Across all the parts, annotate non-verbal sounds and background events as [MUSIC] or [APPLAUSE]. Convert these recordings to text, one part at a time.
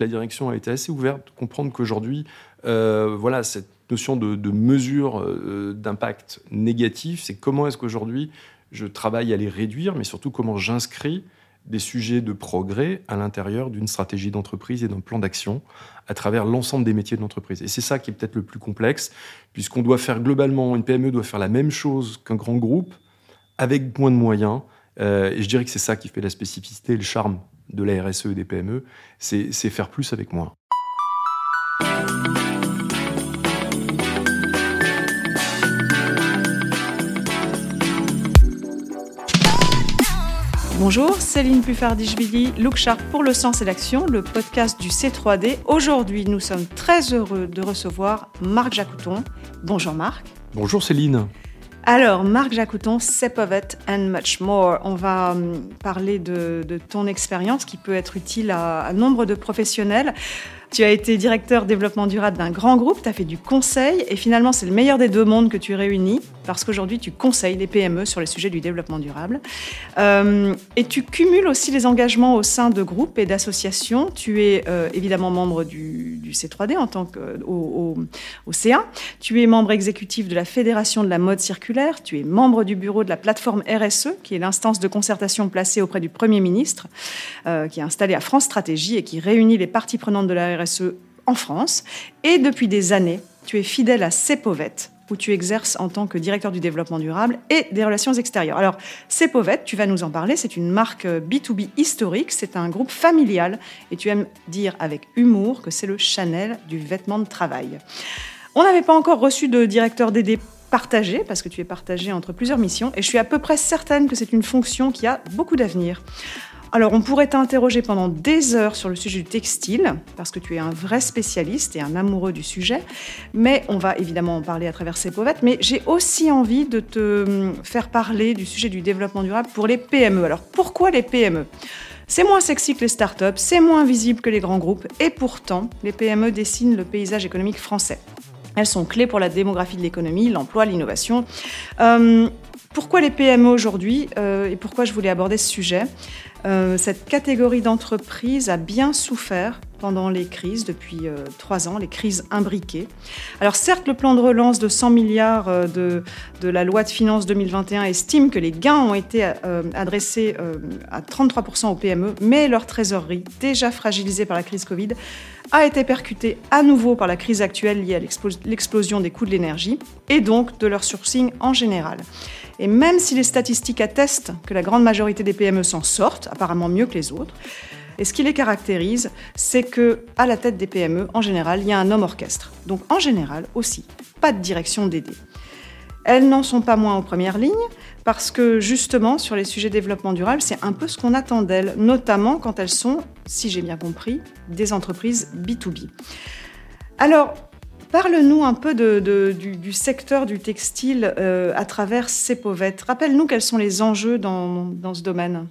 La direction a été assez ouverte comprendre qu'aujourd'hui, euh, voilà, cette notion de, de mesure euh, d'impact négatif, c'est comment est-ce qu'aujourd'hui je travaille à les réduire, mais surtout comment j'inscris des sujets de progrès à l'intérieur d'une stratégie d'entreprise et d'un plan d'action à travers l'ensemble des métiers de l'entreprise. Et c'est ça qui est peut-être le plus complexe, puisqu'on doit faire globalement, une PME doit faire la même chose qu'un grand groupe, avec moins de moyens. Euh, et je dirais que c'est ça qui fait la spécificité et le charme de la RSE et des PME, c'est faire plus avec moins. Bonjour, Céline Puffardichvili, Look Sharp pour le sens et l'action, le podcast du C3D. Aujourd'hui, nous sommes très heureux de recevoir Marc Jacouton. Bonjour Marc. Bonjour Céline. Alors, Marc Jacouton, Sepovet and much more. On va hum, parler de, ton expérience qui peut être utile à, à nombre de professionnels. Tu as été directeur développement durable d'un grand groupe, tu as fait du conseil et finalement c'est le meilleur des deux mondes que tu réunis parce qu'aujourd'hui tu conseilles les PME sur les sujets du développement durable. Euh, et tu cumules aussi les engagements au sein de groupes et d'associations. Tu es euh, évidemment membre du, C3D en tant que au, au, CA. Tu es membre exécutif de la Fédération de la mode circulaire. Tu es membre du bureau de la plateforme RSE, qui est l'instance de concertation placée auprès du Premier ministre, euh, qui est installée à France Stratégie et qui réunit les parties prenantes de la RSE en France. Et depuis des années, tu es fidèle à CEPOVET, où tu exerces en tant que directeur du développement durable et des relations extérieures. Alors, CEPOVET, tu vas nous en parler, c'est une marque B2B historique, c'est un groupe familial, et tu aimes dire avec humour que c'est le Chanel du vêtement de travail. On n'avait pas encore reçu de directeur DD partagé, parce que tu es partagé entre plusieurs missions, et je suis à peu près certaine que c'est une fonction qui a beaucoup d'avenir. Alors, on pourrait t'interroger pendant des heures sur le sujet du textile, parce que tu es un vrai spécialiste et un amoureux du sujet, mais on va évidemment en parler à travers ces pauvettes, mais j'ai aussi envie de te hum, faire parler du sujet du développement durable pour les PME. Alors, pourquoi les PME c'est moins sexy que les startups, c'est moins visible que les grands groupes, et pourtant, les PME dessinent le paysage économique français. Elles sont clés pour la démographie de l'économie, l'emploi, l'innovation. Hum, pourquoi les PME aujourd'hui euh, et pourquoi je voulais aborder ce sujet? Euh, cette catégorie d'entreprises a bien souffert pendant les crises depuis euh, trois ans, les crises imbriquées. Alors certes, le plan de relance de 100 milliards euh, de, de, la loi de finances 2021 estime que les gains ont été adressés à 33% aux PME, mais leur trésorerie, déjà fragilisée par la crise Covid, a été percutée à nouveau par la crise actuelle liée à l'explosion des coûts de l'énergie et donc de leur sourcing en général. Et même si les statistiques attestent que la grande majorité des PME s'en sortent, apparemment mieux que les autres, et ce qui les caractérise, c'est que à la tête des PME, en général, il y a un homme orchestre. Donc en général aussi, pas de direction dédiée. Elles n'en sont pas moins en première ligne parce que justement, sur les sujets développement durable, c'est un peu ce qu'on attend d'elles, notamment quand elles sont, si j'ai bien compris, des entreprises B2B. Alors, Parle-nous un peu du, secteur du textile euh, à travers ces pauvettes. Rappelle-nous quels sont les enjeux dans, ce domaine.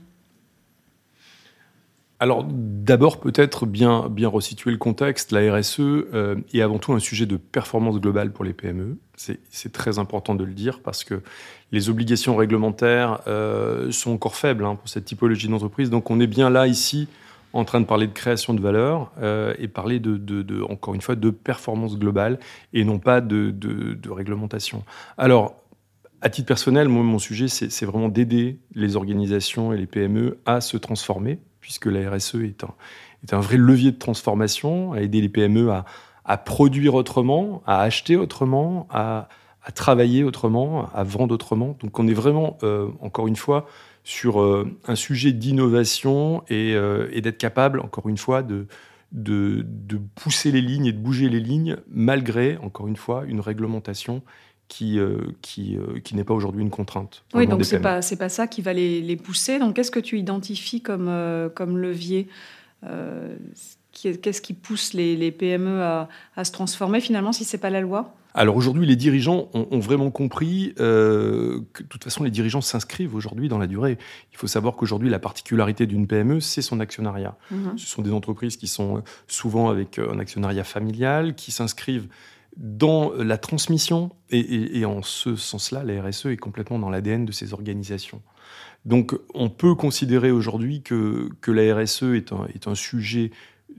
Alors d'abord peut-être bien, bien resituer le contexte. La RSE euh, est avant tout un sujet de performance globale pour les PME. C'est très important de le dire parce que les obligations réglementaires euh, sont encore faibles hein, pour cette typologie d'entreprise. Donc on est bien là ici en train de parler de création de valeur euh, et parler de, encore une fois, de performance globale et non pas de, réglementation. Alors, à titre personnel, moi, mon sujet, c'est vraiment d'aider les organisations et les PME à se transformer, puisque la RSE est un, est un vrai levier de transformation, à aider les PME à, produire autrement, à acheter autrement, à, travailler autrement, à vendre autrement. Donc, on est vraiment, euh, encore une fois, sur euh, un sujet d'innovation euh, et, d'être capable, encore une fois, de, de, pousser les lignes et de bouger les lignes malgré, encore une fois, une réglementation qui, euh, qui, qui n'est pas aujourd'hui une contrainte. Oui, donc ce n'est pas, pas ça qui va les, les pousser. Donc qu'est-ce que tu identifies comme, comme levier Qu'est-ce qui pousse les, les PME à, à, se transformer finalement si ce n'est pas la loi? Alors aujourd'hui, les dirigeants ont, vraiment compris euh, que de toute façon, les dirigeants s'inscrivent aujourd'hui dans la durée. Il faut savoir qu'aujourd'hui, la particularité d'une PME, c'est son actionnariat. Mhm. Ce sont des entreprises qui sont souvent avec un actionnariat familial, qui s'inscrivent dans la transmission, et, en ce sens-là, la RSE est complètement dans l'ADN de ces organisations. Donc on peut considérer aujourd'hui que, que la RSE est un, est un sujet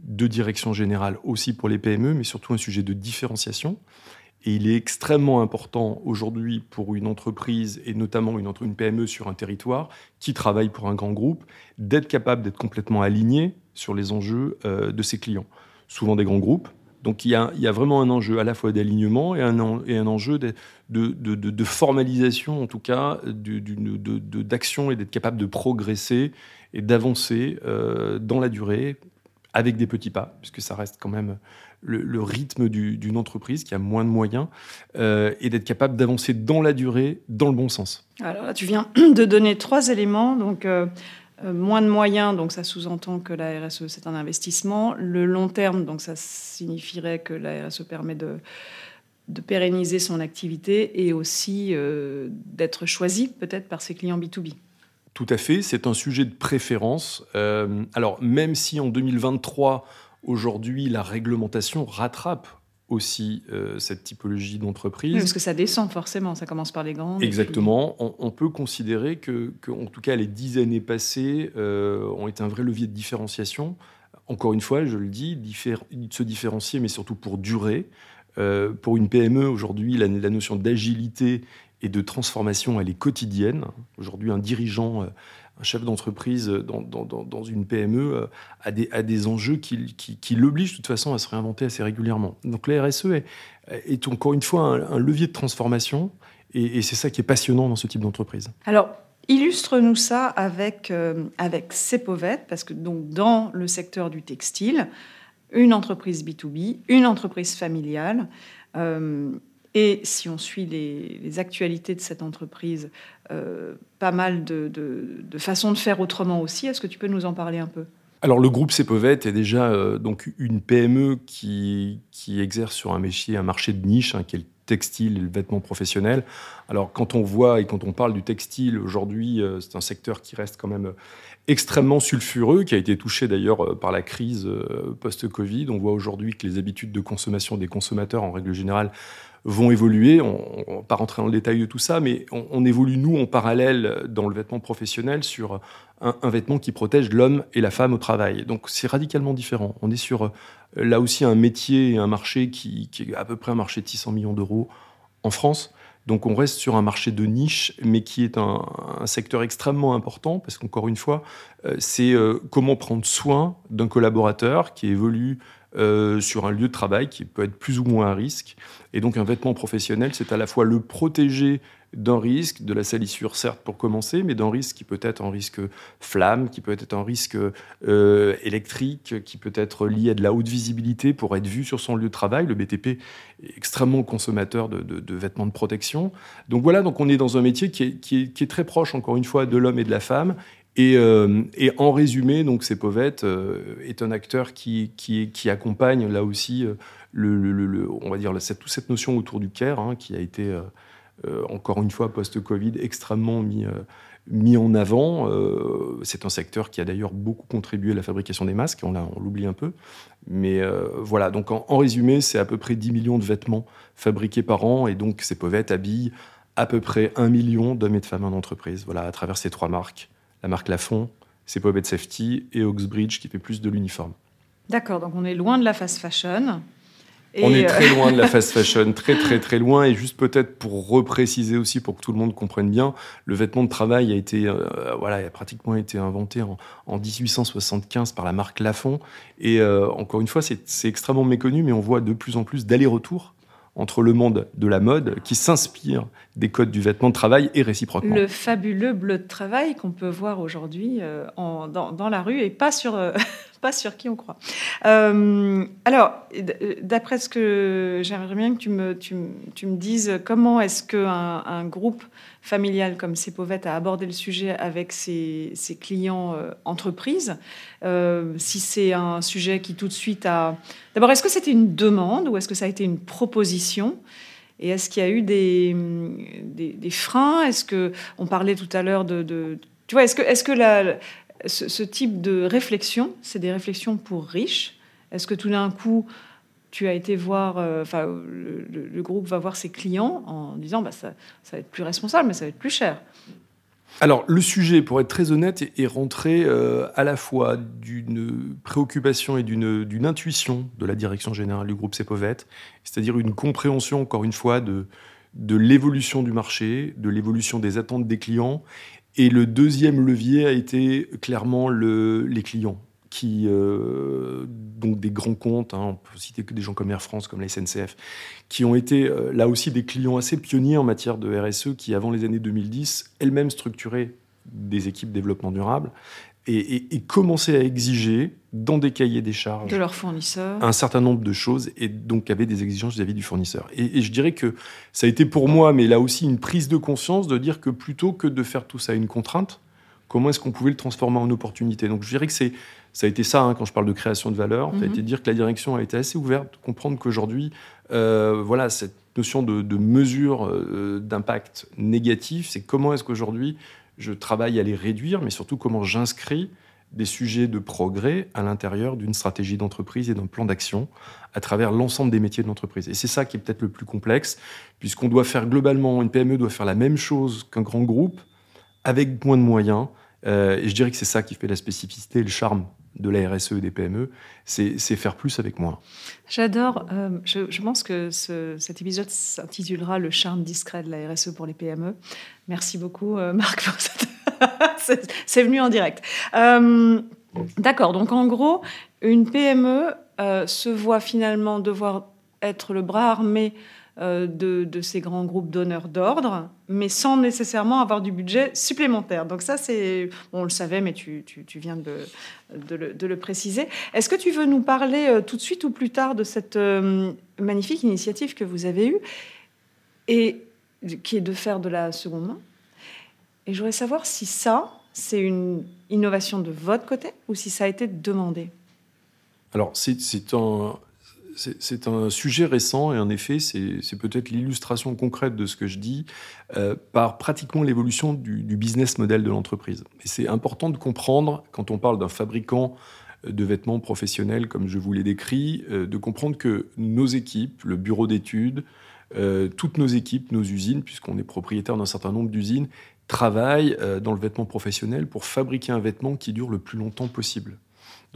de direction générale aussi pour les PME, mais surtout un sujet de différenciation. Et il est extrêmement important aujourd'hui pour une entreprise, et notamment une, PME sur un territoire, qui travaille pour un grand groupe, d'être capable d'être complètement aligné sur les enjeux euh, de ses clients. Souvent des grands groupes. Donc il y, a, vraiment un enjeu à la fois d'alignement et un, enjeu de, formalisation, en tout cas, d'action et d'être capable de progresser et d'avancer euh, dans la durée avec des petits pas, puisque ça reste quand même le, rythme d'une entreprise qui a moins de moyens, euh, et d'être capable d'avancer dans la durée, dans le bon sens. Alors là, tu viens [CLEARS THROAT] de donner trois éléments. Donc, euh, euh, moins de moyens, donc ça sous-entend que la RSE, c'est un investissement. Le long terme, donc ça signifierait que la RSE permet de, de pérenniser son activité et aussi d'être choisi peut-être par ses clients B2B. Tout à fait, c'est un sujet de préférence. Euh, alors même si en 2023, aujourd'hui, la réglementation rattrape aussi euh, cette typologie d'entreprise. parce que ça descend forcément, ça commence par les grands. Exactement. On, peut considérer que, en tout cas, les dix années passées euh, ont été un vrai levier de différenciation. Encore une fois, je le dis, de se différencier, mais surtout pour durer. pour une PME, aujourd'hui, la, la, notion d'agilité et de transformation, elle est quotidienne. Aujourd'hui, un dirigeant, euh, un chef d'entreprise dans, dans, une PME euh, a des, a des enjeux qui, qui, l'obligent de toute façon à se réinventer assez régulièrement. Donc la RSE est, est encore une fois un, levier de transformation et, c'est ça qui est passionnant dans ce type d'entreprise. Alors, illustre-nous ça avec, euh, avec Cepovet, parce que donc, dans le secteur du textile, une entreprise B2B, une entreprise familiale, et si on suit les, actualités de cette entreprise, euh, pas mal de, façons de faire autrement aussi. Est-ce que tu peux nous en parler un peu? Alors le groupe Cepovet est déjà euh, donc une PME qui, exerce sur un métier, un marché de niche, hein, qui est le textile et le vêtement professionnel. Alors quand on voit et quand on parle du textile aujourd'hui, euh, c'est un secteur qui reste quand même extrêmement sulfureux, qui a été touché d'ailleurs par la crise post-Covid. On voit aujourd'hui que les habitudes de consommation des consommateurs en règle générale vont évoluer. On ne va pas rentrer dans le détail de tout ça, mais on, évolue, nous, en parallèle, dans le vêtement professionnel, sur un, vêtement qui protège l'homme et la femme au travail. Donc c'est radicalement différent. On est sur, euh, là aussi, un métier et un marché qui, est à peu près un marché de 600 millions d'euros en France. Donc on reste sur un marché de niche, mais qui est un, secteur extrêmement important, parce qu'encore une fois, euh, c'est euh, comment prendre soin d'un collaborateur qui évolue euh, sur un lieu de travail qui peut être plus ou moins à risque. Et donc un vêtement professionnel, c'est à la fois le protéger d'un risque, de la salissure certes pour commencer, mais d'un risque qui peut être un risque flamme, qui peut être un risque euh, électrique, qui peut être lié à de la haute visibilité pour être vu sur son lieu de travail. Le BTP est extrêmement consommateur de, vêtements de protection. Donc voilà, donc on est dans un métier qui est, qui est très proche, encore une fois, de l'homme et de la femme, euh, et, en résumé, donc, c'est euh, est un acteur qui, accompagne là aussi euh, on va dire cette, toute cette notion autour du care, hein, qui a été encore une fois post-Covid extrêmement mis, mis en avant. c'est un secteur qui a d'ailleurs beaucoup contribué à la fabrication des masques, on, l'oublie un peu. Mais voilà, donc en, résumé, c'est à peu près 10 millions de vêtements fabriqués par an, et donc ces Povette habille à peu près 1 million d'hommes et de femmes en entreprise, voilà, à travers ces trois marques la marque Lafont, c'est Pobet Safety et Oxbridge qui fait plus de l'uniforme. D'accord, donc on est loin de la fast fashion. on est très euh, loin de la [LAUGHS] fast fashion, très très très loin. Et juste peut-être pour repréciser aussi, pour que tout le monde comprenne bien, le vêtement de travail a été, euh, voilà, a pratiquement été inventé en, 1875 par la marque Lafont. Et euh, encore une fois, c'est extrêmement méconnu, mais on voit de plus en plus d'allers-retours entre le monde de la mode qui s'inspire des codes du vêtement de travail et réciproquement. Le fabuleux bleu de travail qu'on peut voir aujourd'hui euh, dans, la rue et pas sur, euh, sur qui on croit. Euh, alors, d'après ce que j'aimerais bien que tu me, tu, tu me dises, comment est-ce qu'un un groupe familial comme Cepovette a abordé le sujet avec ses, clients entreprises Si c'est un sujet qui tout de suite a... D'abord, est-ce que c'était une demande ou est-ce que ça a été une proposition? Et est-ce qu'il y a eu des, des, freins? Est-ce que on parlait tout à l'heure de, tu vois, est-ce que, est-ce que la, ce, type de réflexion, c'est des réflexions pour riches Est-ce que tout d'un coup, tu as été voir, euh, enfin, le, groupe va voir ses clients en disant, bah, ça, va être plus responsable, mais ça va être plus cher? Alors, le sujet, pour être très honnête, est, rentré euh, à la fois d'une préoccupation et d'une intuition de la direction générale du groupe Cepovet, c'est-à-dire une compréhension, encore une fois, de, de l'évolution du marché, de l'évolution des attentes des clients. Et le deuxième levier a été clairement le, les clients qui, euh, donc des grands comptes, hein, on peut citer que des gens comme Air France, comme la SNCF, qui ont été euh, là aussi des clients assez pionniers en matière de RSE, qui avant les années 2010, elles-mêmes structuraient des équipes développement durable et, et, commençaient à exiger dans des cahiers des charges de leurs fournisseurs un certain nombre de choses et donc avaient des exigences vis-à-vis du fournisseur. Et, et, je dirais que ça a été pour moi, mais là aussi une prise de conscience de dire que plutôt que de faire tout ça une contrainte, comment est-ce qu'on pouvait le transformer en opportunité? Donc je dirais que c'est ça a été ça, hein, quand je parle de création de valeur, ça a mhm. été de dire que la direction a été assez ouverte, de comprendre qu'aujourd'hui, euh, voilà, cette notion de, mesure euh, d'impact négatif, c'est comment est-ce qu'aujourd'hui je travaille à les réduire, mais surtout comment j'inscris des sujets de progrès à l'intérieur d'une stratégie d'entreprise et d'un plan d'action à travers l'ensemble des métiers de l'entreprise. Et c'est ça qui est peut-être le plus complexe, puisqu'on doit faire globalement, une PME doit faire la même chose qu'un grand groupe, avec moins de moyens. Euh, et je dirais que c'est ça qui fait la spécificité et le charme de la RSE et des PME, c'est faire plus avec moins. J'adore. Euh, je, pense que cet épisode s'intitulera Le charme discret de la RSE pour les PME. Merci beaucoup, euh, Marc, [LAUGHS] C'est venu en direct. Euh, d'accord. Donc, en gros, une PME se voit finalement devoir être le bras armé euh, de, ces grands groupes donneurs d'ordre, mais sans nécessairement avoir du budget supplémentaire. Donc ça, c'est, on le savait, mais tu, viens de, le, préciser. Est-ce que tu veux nous parler euh, tout de suite ou plus tard de cette euh, magnifique initiative que vous avez eue et qui est de faire de la seconde main? Et je voudrais savoir si ça, c'est une innovation de votre côté ou si ça a été demandé. Alors, c'est un, c'est un sujet récent et en effet, c'est peut-être l'illustration concrète de ce que je dis euh, par pratiquement l'évolution du, business model de l'entreprise. Et c'est important de comprendre, quand on parle d'un fabricant de vêtements professionnels, comme je vous l'ai décrit, euh, de comprendre que nos équipes, le bureau d'études, euh, toutes nos équipes, nos usines, puisqu'on est propriétaire d'un certain nombre d'usines, travaillent dans le vêtement professionnel pour fabriquer un vêtement qui dure le plus longtemps possible.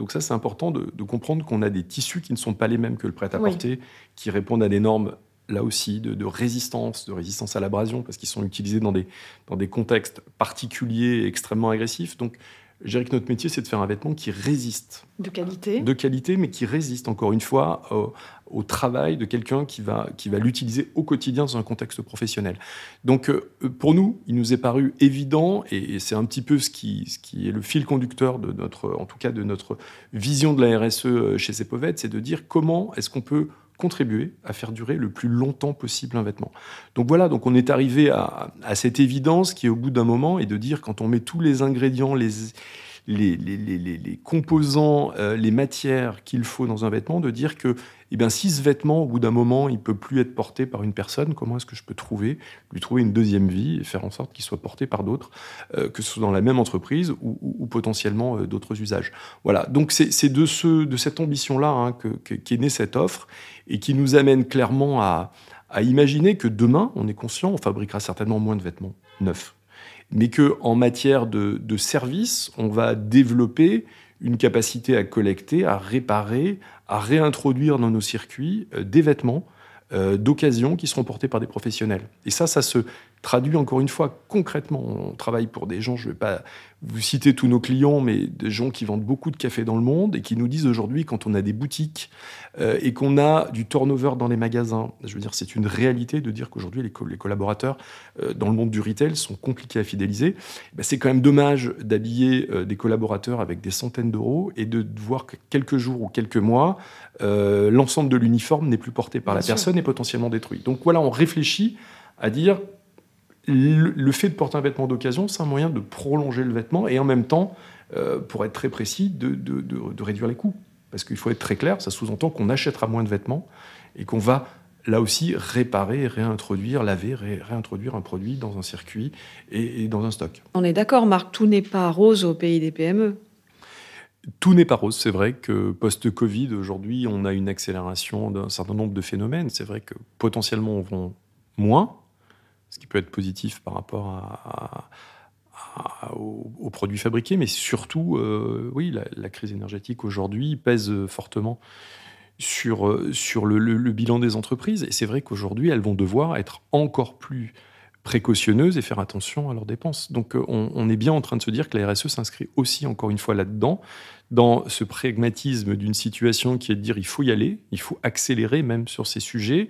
Donc ça, c'est important de, comprendre qu'on a des tissus qui ne sont pas les mêmes que le prêt-à-porter, qui répondent à des normes là aussi de, résistance, de résistance à l'abrasion, parce qu'ils sont utilisés dans des, dans des contextes particuliers et extrêmement agressifs. Donc je dirais que notre métier, c'est de faire un vêtement qui résiste. De qualité. De qualité, mais qui résiste, encore une fois, au, travail de quelqu'un qui va, qui va l'utiliser au quotidien dans un contexte professionnel. Donc, euh, pour nous, il nous est paru évident, et, c'est un petit peu ce qui, ce qui est le fil conducteur de notre, en tout cas, de notre vision de la RSE chez Cepovet, c'est de dire comment est-ce qu'on peut contribuer à faire durer le plus longtemps possible un vêtement. Donc voilà, donc on est arrivé à, cette évidence qui est au bout d'un moment et de dire quand on met tous les ingrédients, les, les, les, les, composants, euh, les matières qu'il faut dans un vêtement, de dire que eh bien, si ce vêtement, au bout d'un moment, il peut plus être porté par une personne, comment est-ce que je peux trouver, lui trouver une deuxième vie et faire en sorte qu'il soit porté par d'autres, euh, que ce soit dans la même entreprise ou, potentiellement euh, d'autres usages? Voilà, donc c'est de, ce, de cette ambition-là hein, qu'est née cette offre et qui nous amène clairement à, imaginer que demain, on est conscient, on fabriquera certainement moins de vêtements neufs mais que en matière de, de services, on va développer une capacité à collecter, à réparer, à réintroduire dans nos circuits euh, des vêtements euh, d'occasion qui seront portés par des professionnels. Et ça, ça se traduit encore une fois concrètement. On travaille pour des gens, je ne vais pas vous citer tous nos clients, mais des gens qui vendent beaucoup de café dans le monde et qui nous disent aujourd'hui, quand on a des boutiques euh, et qu'on a du turnover dans les magasins, je veux dire, c'est une réalité de dire qu'aujourd'hui, les, les, collaborateurs euh, dans le monde du retail sont compliqués à fidéliser. Ben, c'est quand même dommage d'habiller euh, des collaborateurs avec des centaines d'euros et de voir que quelques jours ou quelques mois, l'ensemble de l'uniforme n'est plus porté par la personne et potentiellement détruit. Donc voilà, on réfléchit à dire le, fait de porter un vêtement d'occasion, c'est un moyen de prolonger le vêtement et en même temps, euh, pour être très précis, de, réduire les coûts. Parce qu'il faut être très clair, ça sous-entend qu'on achètera moins de vêtements et qu'on va là aussi réparer, réintroduire, laver, réintroduire un produit dans un circuit et, dans un stock. On est d'accord, Marc, tout n'est pas rose au pays des PME. Tout n'est pas rose. C'est vrai que post-Covid, aujourd'hui, on a une accélération d'un certain nombre de phénomènes. C'est vrai que potentiellement, on vend moins, qui peut être positif par rapport à, aux, produits fabriqués, mais surtout, oui, la, crise énergétique aujourd'hui pèse fortement sur, sur le, bilan des entreprises. Et c'est vrai qu'aujourd'hui, elles vont devoir être encore plus précautionneuses et faire attention à leurs dépenses. Donc on, on, est bien en train de se dire que la RSE s'inscrit aussi encore une fois là-dedans, dans ce pragmatisme d'une situation qui est de dire il faut y aller, il faut accélérer même sur ces sujets,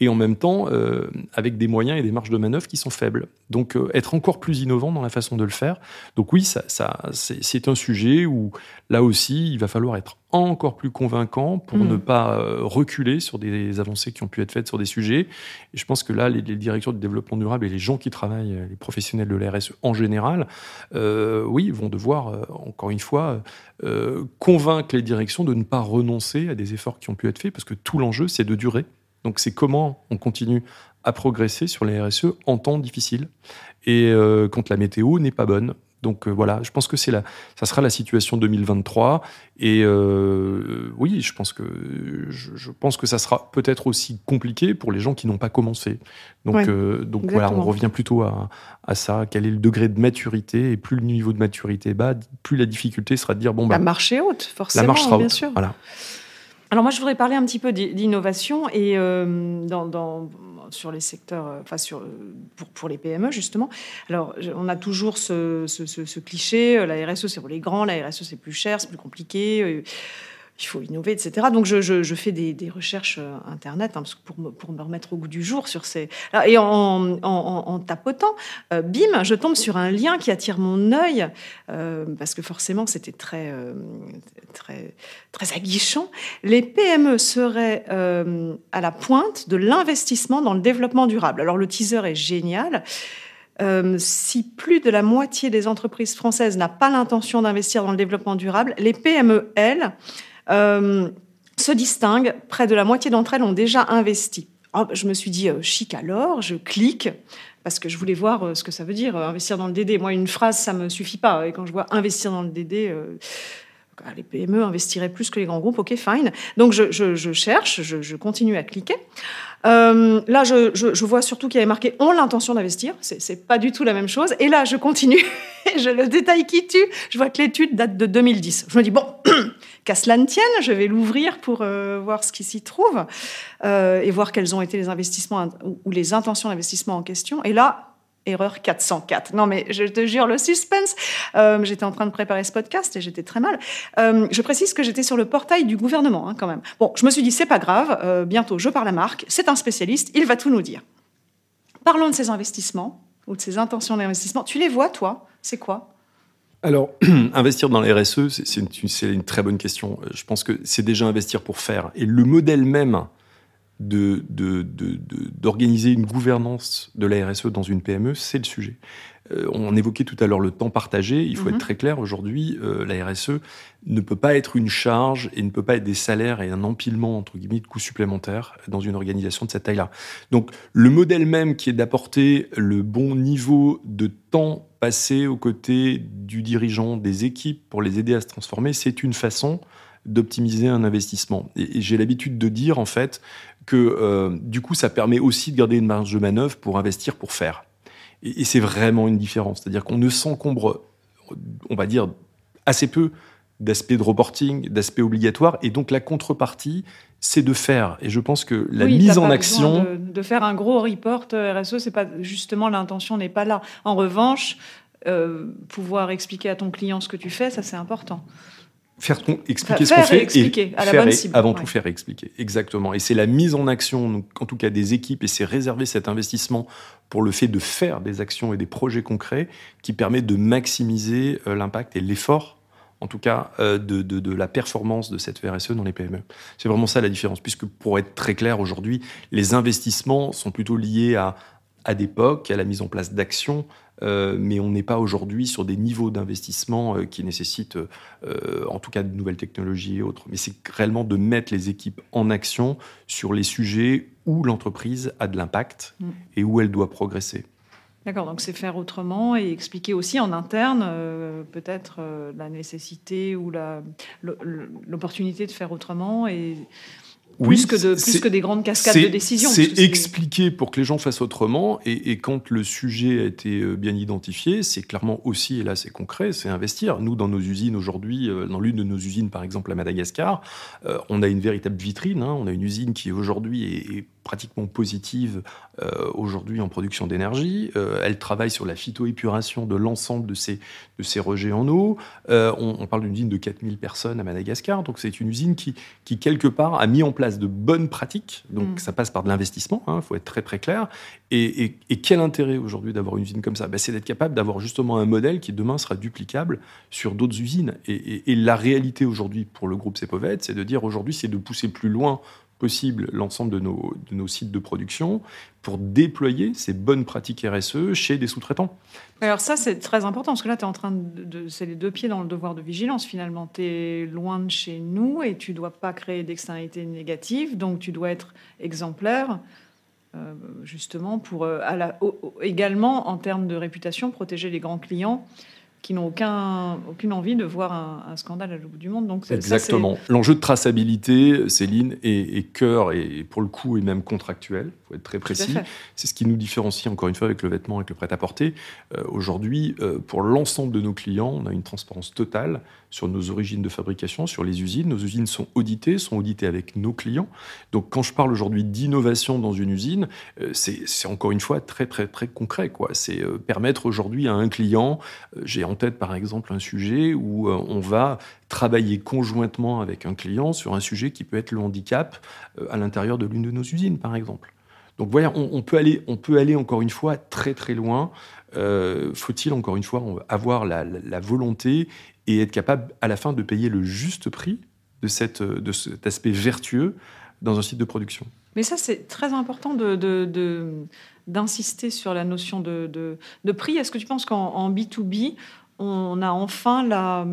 et en même temps euh, avec des moyens et des marges de manœuvre qui sont faibles. Donc euh, être encore plus innovant dans la façon de le faire. Donc oui, ça, ça c'est un sujet où là aussi il va falloir être encore plus convaincant pour mm. ne pas euh, reculer sur des avancées qui ont pu être faites sur des sujets. Et je pense que là, les, les directeurs du développement durable et les gens qui travaillent, les professionnels de la RSE en général, oui, vont devoir encore une fois euh, convaincre les directions de ne pas renoncer à des efforts qui ont pu être faits, parce que tout l'enjeu, c'est de durer. Donc c'est comment on continue à progresser sur les RSE en temps difficile et euh, quand la météo n'est pas bonne. Donc euh, voilà, je pense que c'est la, ça sera la situation 2023. Et euh, oui, je pense que je, pense que ça sera peut-être aussi compliqué pour les gens qui n'ont pas commencé. Donc euh, donc voilà, on revient plutôt à, à, ça. Quel est le degré de maturité? Et plus le niveau de maturité est bas, plus la difficulté sera de dire bon bah la marche est haute, forcément. La marche sera bien haute. Sûr. Voilà. Alors moi, je voudrais parler un petit peu d'innovation et dans sur les secteurs, euh, enfin sur, pour, pour, les PME justement. Alors on a toujours ce, cliché, euh, la RSE c'est pour les grands, la RSE c'est plus cher, c'est plus compliqué. Euh, il faut innover, etc. Donc je, fais des, recherches internet hein, pour, me, pour me remettre au goût du jour sur ces. Et en, tapotant, bim, je tombe sur un lien qui attire mon œil parce que forcément c'était très, très, très aguichant. Les PME seraient à la pointe de l'investissement dans le développement durable. Alors le teaser est génial. Euh, si plus de la moitié des entreprises françaises n'a pas l'intention d'investir dans le développement durable, les PME, elles, euh, se distinguent. Près de la moitié d'entre elles ont déjà investi. Oh, je me suis dit, euh, chic alors, je clique parce que je voulais voir ce que ça veut dire, investir dans le DD. Moi, une phrase, ça me suffit pas. Et quand je vois investir dans le DD, les PME investiraient plus que les grands groupes, ok, fine. Donc je, cherche, je, continue à cliquer. Euh, là, je, vois surtout qu'il y avait marqué ont l'intention d'investir. C'est pas du tout la même chose. Et là, je continue. [LAUGHS] je le détail qui tue. Je vois que l'étude date de 2010. Je me dis bon, [CLEARS THROAT] qu'à cela ne tienne, je vais l'ouvrir pour euh, voir ce qui s'y trouve euh, et voir quels ont été les investissements ou les intentions d'investissement en question. Et là, erreur 404. Non, mais je te jure, le suspense. Euh, j'étais en train de préparer ce podcast et j'étais très mal. Je précise que j'étais sur le portail du gouvernement, hein, quand même. Bon, je me suis dit, c'est pas grave, bientôt je parle à Marc, c'est un spécialiste, il va tout nous dire. Parlons de ces investissements ou de ces intentions d'investissement. Tu les vois, toi? C'est quoi? Alors, [CLEARS THROAT] investir dans la RSE, c'est une, très bonne question. Je pense que c'est déjà investir pour faire. Et le modèle même d'organiser une gouvernance de la RSE dans une PME, c'est le sujet. Euh, on évoquait tout à l'heure le temps partagé. Il faut mhm. être très clair aujourd'hui, euh, la RSE ne peut pas être une charge et ne peut pas être des salaires et un empilement entre guillemets de coûts supplémentaires dans une organisation de cette taille-là. Donc le modèle même qui est d'apporter le bon niveau de temps passé aux côtés du dirigeant, des équipes pour les aider à se transformer, c'est une façon d'optimiser un investissement. Et, j'ai l'habitude de dire en fait que euh, du coup ça permet aussi de garder une marge de manœuvre pour investir, pour faire. Et, c'est vraiment une différence. C'est-à-dire qu'on ne s'encombre, on va dire, assez peu d'aspects de reporting, d'aspects obligatoires, et donc la contrepartie, c'est de faire. Et je pense que la mise en action, de, faire un gros report euh, RSE, c'est pas justement l'intention n'est pas là. En revanche, euh, pouvoir expliquer à ton client ce que tu fais, ça c'est important faire expliquer ce qu'on fait et, à la bonne cible. avant tout faire expliquer exactement et c'est la mise en action en tout cas des équipes et c'est réserver cet investissement pour le fait de faire des actions et des projets concrets qui permet de maximiser euh, l'impact et l'effort en tout cas euh, de, de, de, la performance de cette VRSE dans les PME. C'est vraiment ça la différence, puisque pour être très clair aujourd'hui, les investissements sont plutôt liés à, à des POC, à la mise en place d'actions, euh, mais on n'est pas aujourd'hui sur des niveaux d'investissement euh, qui nécessitent, euh, en tout cas, de nouvelles technologies et autres. Mais c'est réellement de mettre les équipes en action sur les sujets où l'entreprise a de l'impact mm. et où elle doit progresser. D'accord, donc c'est faire autrement et expliquer aussi en interne peut-être la nécessité ou l'opportunité de faire autrement et plus, que, de, plus que des grandes cascades de décisions. C'est expliquer pour que les gens fassent autrement. Et, quand le sujet a été euh, bien identifié, c'est clairement aussi, et là c'est concret, c'est investir. Nous, dans nos usines aujourd'hui, euh, dans l'une de nos usines par exemple à Madagascar, euh, on a une véritable vitrine. Hein. On a une usine qui aujourd'hui est pratiquement positive euh, aujourd'hui en production d'énergie. Euh, elle travaille sur la phytoépuration de l'ensemble de ces, de ces rejets en eau. Euh, on, parle d'une usine de 4000 personnes à Madagascar. Donc c'est une usine qui, qui, quelque part, a mis en place de bonnes pratiques. Donc mm. ça passe par de l'investissement, il hein, faut être très très clair. Et, et, quel intérêt aujourd'hui d'avoir une usine comme ça? Ben, C'est d'être capable d'avoir justement un modèle qui demain sera duplicable sur d'autres usines. Et, et, la réalité aujourd'hui pour le groupe Cepovet, c'est de dire aujourd'hui, c'est de pousser plus loin possible l'ensemble de nos, de nos sites de production pour déployer ces bonnes pratiques RSE chez des sous-traitants. Alors ça, c'est très important, parce que là, tu es en train de... c'est les deux pieds dans le devoir de vigilance, finalement. Tu es loin de chez nous et tu dois pas créer d'externalités négatives, donc tu dois être exemplaire, euh, justement, pour euh, à la... également, en termes de réputation, protéger les grands clients qui n'ont aucun, aucune envie de voir un, scandale à bout du monde. Donc Exactement. L'enjeu de traçabilité, Céline, est, cœur et pour le coup est même contractuel. Il faut être très précis. C'est ce qui nous différencie encore une fois avec le vêtement, avec le prêt-à-porter. Euh, aujourd'hui, euh, pour l'ensemble de nos clients, on a une transparence totale sur nos origines de fabrication, sur les usines. Nos usines sont auditées, sont auditées avec nos clients. Donc quand je parle aujourd'hui d'innovation dans une usine, euh, c'est encore une fois très très très concret. C'est permettre aujourd'hui à un client, j'ai en tête par exemple un sujet où euh, on va travailler conjointement avec un client sur un sujet qui peut être le handicap euh, à l'intérieur de l'une de nos usines par exemple. Donc voilà, on, peut aller, on peut aller encore une fois très très loin. Euh, faut-il encore une fois avoir la, volonté et être capable à la fin de payer le juste prix de, de cet aspect vertueux dans un site de production? Mais ça, c'est très important de, d'insister sur la notion de, de prix. Est-ce que tu penses qu'en B2B, on a enfin la,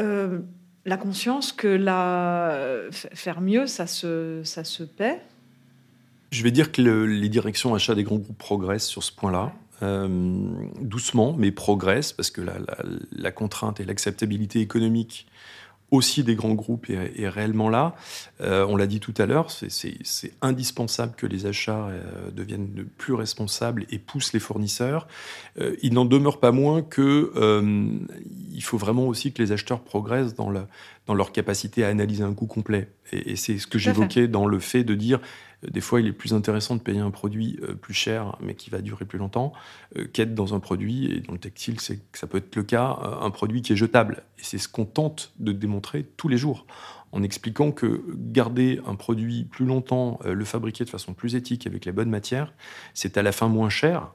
euh, la conscience que la, faire mieux, ça se, ça se paie. Je vais dire que les directions achats des grands groupes progressent sur ce point-là. Euh, doucement, mais progressent parce que la, la contrainte et l'acceptabilité économique aussi des grands groupes est, réellement là. Euh, on l'a dit tout à l'heure, c'est indispensable que les achats euh, deviennent plus responsables et poussent les fournisseurs. Euh, il n'en demeure pas moins que il faut vraiment aussi que les acheteurs progressent dans, dans leur capacité à analyser un coût complet. Et, et c'est ce que j'évoquais dans le fait de dire des fois, il est plus intéressant de payer un produit euh, plus cher, mais qui va durer plus longtemps, euh, qu'être dans un produit, et dans le textile, ça peut être le cas, euh, un produit qui est jetable. Et c'est ce qu'on tente de démontrer tous les jours, en expliquant que garder un produit plus longtemps, le fabriquer de façon plus éthique avec les bonnes matières, c'est à la fin moins cher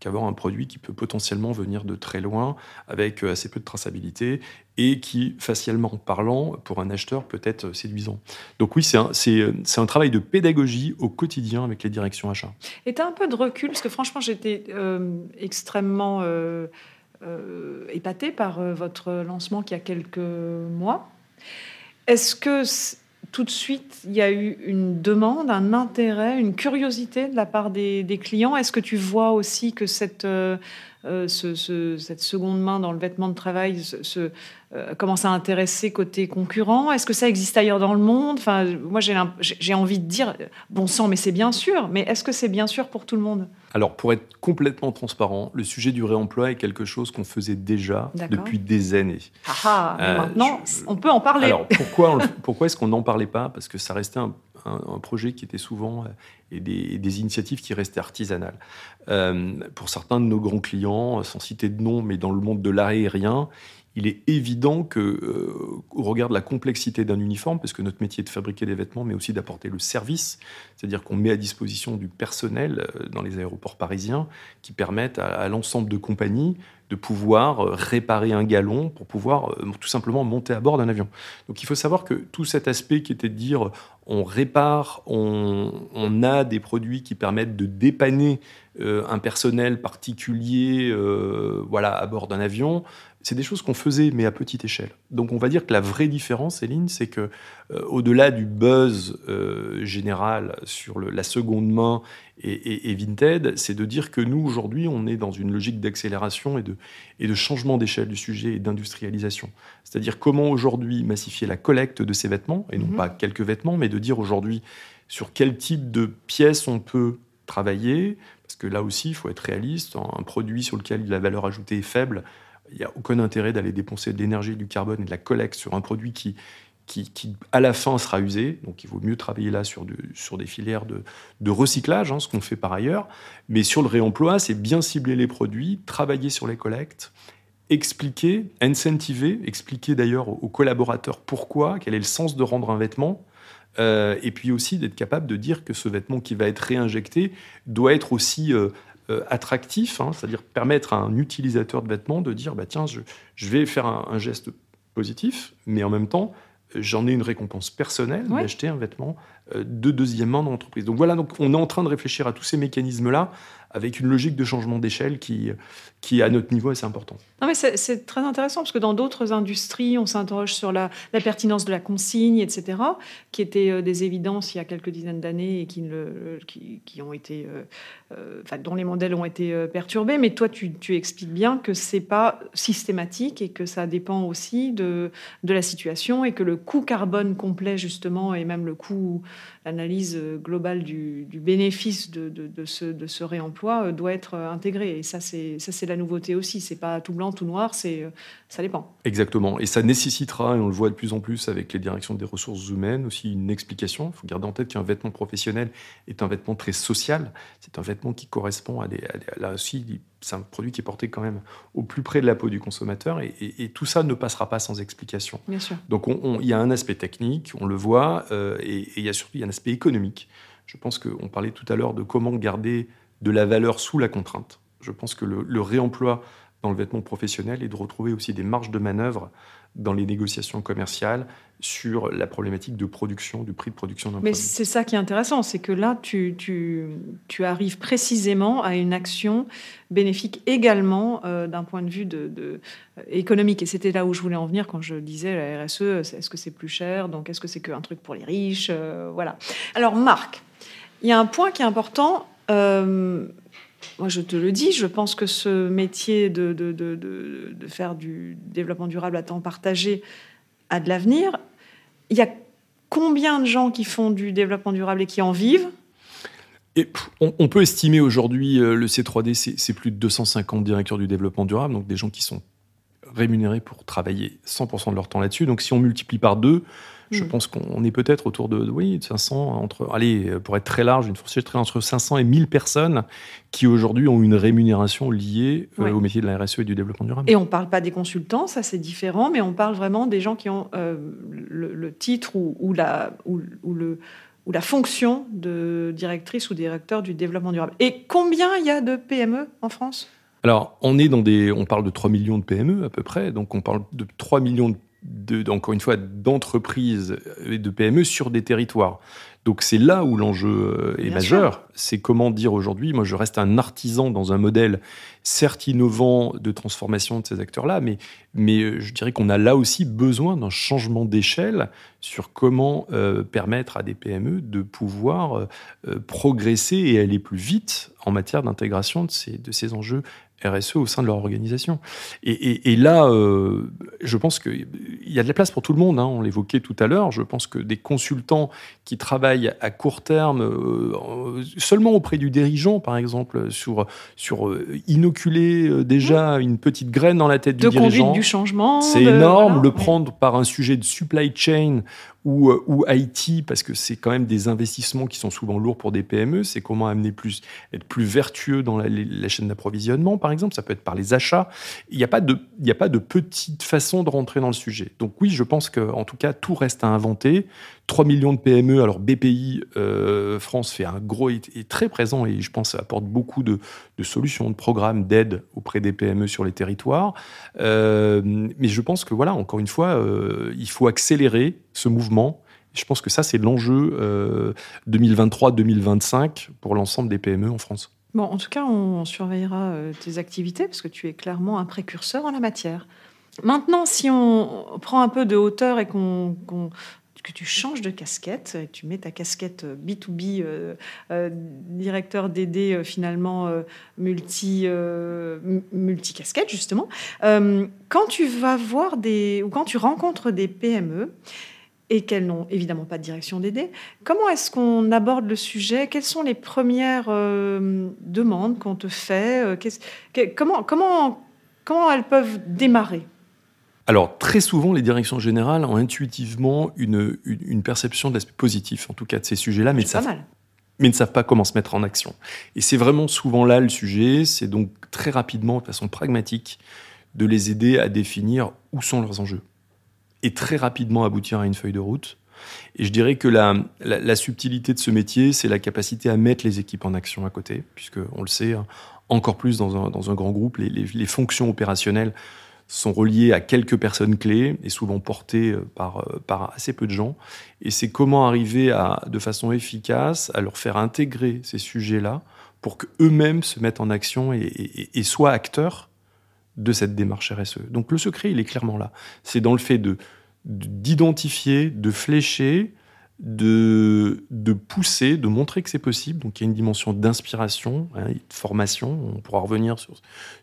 qu'avoir un produit qui peut potentiellement venir de très loin avec euh, assez peu de traçabilité et qui, facialement parlant, pour un acheteur peut être séduisant. Donc oui, c'est un, c'est, un travail de pédagogie au quotidien avec les directions achats. Et tu as un peu de recul, parce que franchement, j'étais euh, extrêmement euh, euh, épatée par votre lancement qui a quelques mois. Est-ce que tout de suite, il y a eu une demande, un intérêt, une curiosité de la part des, clients. Est-ce que tu vois aussi que cette, euh, euh, cette seconde main dans le vêtement de travail euh, commence à intéresser côté concurrent? Est-ce que ça existe ailleurs dans le monde? Enfin, moi, j'ai envie de dire, bon sang, mais c'est bien sûr. Mais est-ce que c'est bien sûr pour tout le monde? Alors, pour être complètement transparent, le sujet du réemploi est quelque chose qu'on faisait déjà depuis des années. Ah, ah euh, maintenant, on peut en parler. Alors, pourquoi, pourquoi est-ce qu'on n'en parlait pas? Parce que ça restait un, projet qui était souvent euh, et des, initiatives qui restaient artisanales. Euh, pour certains de nos grands clients, sans citer de nom, mais dans le monde de l'aérien, il est évident que, euh, regard de la complexité d'un uniforme, parce que notre métier est de fabriquer des vêtements, mais aussi d'apporter le service, c'est-à-dire qu'on met à disposition du personnel dans les aéroports parisiens qui permettent à, l'ensemble de compagnies de pouvoir euh, réparer un galon pour pouvoir tout simplement monter à bord d'un avion. Donc il faut savoir que tout cet aspect qui était de dire on répare, on, on a des produits qui permettent de dépanner un personnel particulier voilà, à bord d'un avion c'est des choses qu'on faisait, mais à petite échelle. Donc on va dire que la vraie différence, Céline, c'est que euh, au-delà du buzz euh, général sur la seconde main et, Vinted, c'est de dire que nous, aujourd'hui, on est dans une logique d'accélération et de, et de changement d'échelle du sujet et d'industrialisation. C'est-à-dire comment aujourd'hui massifier la collecte de ces vêtements, et non mhm. pas quelques vêtements, mais de dire aujourd'hui sur quel type de pièces on peut travailler, parce que là aussi, il faut être réaliste, un produit sur lequel la valeur ajoutée est faible, il n'y a aucun intérêt d'aller dépenser de l'énergie, du carbone et de la collecte sur un produit qui, qui, à la fin sera usé. Donc il vaut mieux travailler là sur, sur des filières de, de recyclage, hein, ce qu'on fait par ailleurs. Mais sur le réemploi, c'est bien cibler les produits, travailler sur les collectes, expliquer, incentiver, expliquer d'ailleurs aux collaborateurs pourquoi, quel est le sens de rendre un vêtement. Euh, et puis aussi d'être capable de dire que ce vêtement qui va être réinjecté doit être aussi euh, euh, attractif, hein, c'est-à-dire permettre à un utilisateur de vêtements de dire bah, tiens, je, vais faire un, geste positif, mais en même temps, j'en ai une récompense personnelle d'acheter un vêtement euh, de deuxième main dans l'entreprise. Donc voilà, donc on est en train de réfléchir à tous ces mécanismes-là avec une logique de changement d'échelle qui, à notre niveau, est assez important. Non, mais c'est très intéressant parce que dans d'autres industries, on s'interroge sur la, pertinence de la consigne, etc., qui étaient euh, des évidences il y a quelques dizaines d'années et qui, ont été, euh, euh, dont les modèles ont été perturbés. Mais toi, tu, expliques bien que c'est pas systématique et que ça dépend aussi de, de la situation et que le coût carbone complet, justement, et même le coût l'analyse globale du, bénéfice de, ce, de, ce, réemploi euh, doit être euh, intégrée. Et ça, c'est la nouveauté aussi. C'est pas tout blanc, tout noir, c'est euh, ça dépend. Exactement. Et ça nécessitera, et on le voit de plus en plus avec les directions des ressources humaines, aussi une explication. Il faut garder en tête qu'un vêtement professionnel est un vêtement très social. C'est un vêtement qui correspond à des, là aussi, c'est un produit qui est porté quand même au plus près de la peau du consommateur. Et, tout ça ne passera pas sans explication. Bien sûr. Donc il y a un aspect technique, on le voit, et il y a surtout un aspect économique. Je pense qu'on parlait tout à l'heure de comment garder de la valeur sous la contrainte. Je pense que le, réemploi dans le vêtement professionnel est de retrouver aussi des marges de manœuvre dans les négociations commerciales sur la problématique de production, du prix de production d'un. Mais c'est ça qui est intéressant, c'est que là, tu, tu, tu, arrives précisément à une action bénéfique également euh, d'un point de vue de, de euh, économique. Et c'était là où je voulais en venir quand je disais la RSE, est-ce que c'est plus cher? Donc, est-ce que c'est qu'un truc pour les riches? Euh, Voilà. Alors, Marc, il y a un point qui est important. Moi, je te le dis, je pense que ce métier de, de, de, de faire du développement durable à temps partagé, a de l'avenir. Il y a combien de gens qui font du développement durable et qui en vivent? On, peut estimer aujourd'hui, euh, le C3D, c'est plus de 250 directeurs du développement durable, donc des gens qui sont rémunérés pour travailler 100% de leur temps là-dessus. Donc si on multiplie par deux, je mm. pense qu'on est peut-être autour de, oui, 500, entre, allez, pour être très large, une fourchette très entre 500 et 1000 personnes qui aujourd'hui ont une rémunération liée euh, au métier de la RSE et du développement durable. Et on ne parle pas des consultants, ça c'est différent, mais on parle vraiment des gens qui ont euh, le, titre ou, la, ou, le, ou la fonction de directrice ou directeur du développement durable. Et combien il y a de PME en France? Alors, on est dans des, on parle de 3 millions de PME à peu près, donc on parle de 3 millions de de, encore une fois, d'entreprises et de PME sur des territoires. Donc c'est là où l'enjeu euh, est majeur. C'est comment dire aujourd'hui, moi je reste un artisan dans un modèle certes innovant de transformation de ces acteurs-là, mais, mais euh, je dirais qu'on a là aussi besoin d'un changement d'échelle sur comment euh, permettre à des PME de pouvoir progresser et aller plus vite en matière d'intégration de ces, de ces enjeux RSE au sein de leur organisation. Et, là, euh, je pense qu'il y a de la place pour tout le monde. Hein. on l'évoquait tout à l'heure. Je pense que des consultants qui travaillent à court terme, euh, seulement auprès du dirigeant, par exemple, sur, sur euh, inoculer déjà une petite graine dans la tête du dirigeant. De conduite du changement. C'est énorme. le prendre par un sujet de supply chain ou, ou IT, parce que c'est quand même des investissements qui sont souvent lourds pour des PME. C'est comment amener plus, être plus vertueux dans la, la chaîne d'approvisionnement, par exemple. Ça peut être par les achats. Il n'y a pas de, petite façon de rentrer dans le sujet. Donc oui, je pense que, en tout cas, tout reste à inventer. 3 millions de PME. Alors BPI euh, France fait un gros est, très présent et je pense apporte beaucoup de, solutions, de programmes d'aide auprès des PME sur les territoires. Euh, mais je pense que voilà, encore une fois, euh, il faut accélérer ce mouvement. Je pense que ça, c'est l'enjeu 2023-2025 pour l'ensemble des PME en France. Bon, en tout cas, on surveillera euh, tes activités parce que tu es clairement un précurseur en la matière. Maintenant, si on prend un peu de hauteur et que tu changes de casquette, et tu mets ta casquette B2B, euh, euh, directeur DD finalement multi, multi casquette justement. quand tu vas voir des ou quand tu rencontres des PME, et qu'elles n'ont évidemment pas de direction d'aider. Comment est-ce qu'on aborde le sujet? Quelles sont les premières euh, demandes qu'on te fait? Euh, comment, comment, comment elles peuvent démarrer? Alors, très souvent, les directions générales ont intuitivement une, une, perception de l'aspect positif, en tout cas de ces sujets-là, mais, mais ne savent pas comment se mettre en action. Et c'est vraiment souvent là le sujet, c'est donc très rapidement, de façon pragmatique, de les aider à définir où sont leurs enjeux et très rapidement aboutir à une feuille de route. Et je dirais que la, la, subtilité de ce métier, c'est la capacité à mettre les équipes en action à côté, puisque on le sait, encore plus dans un, dans un grand groupe, les, les, fonctions opérationnelles sont reliées à quelques personnes clés et souvent portées euh, par, euh, par assez peu de gens. Et c'est comment arriver à, de façon efficace à leur faire intégrer ces sujets-là pour qu'eux-mêmes se mettent en action et, et, et soient acteurs de cette démarche RSE. Donc le secret, il est clairement là. C'est dans le fait de d'identifier, de flécher, de, de pousser, de montrer que c'est possible. Donc il y a une dimension d'inspiration, hein, de formation, on pourra revenir sur,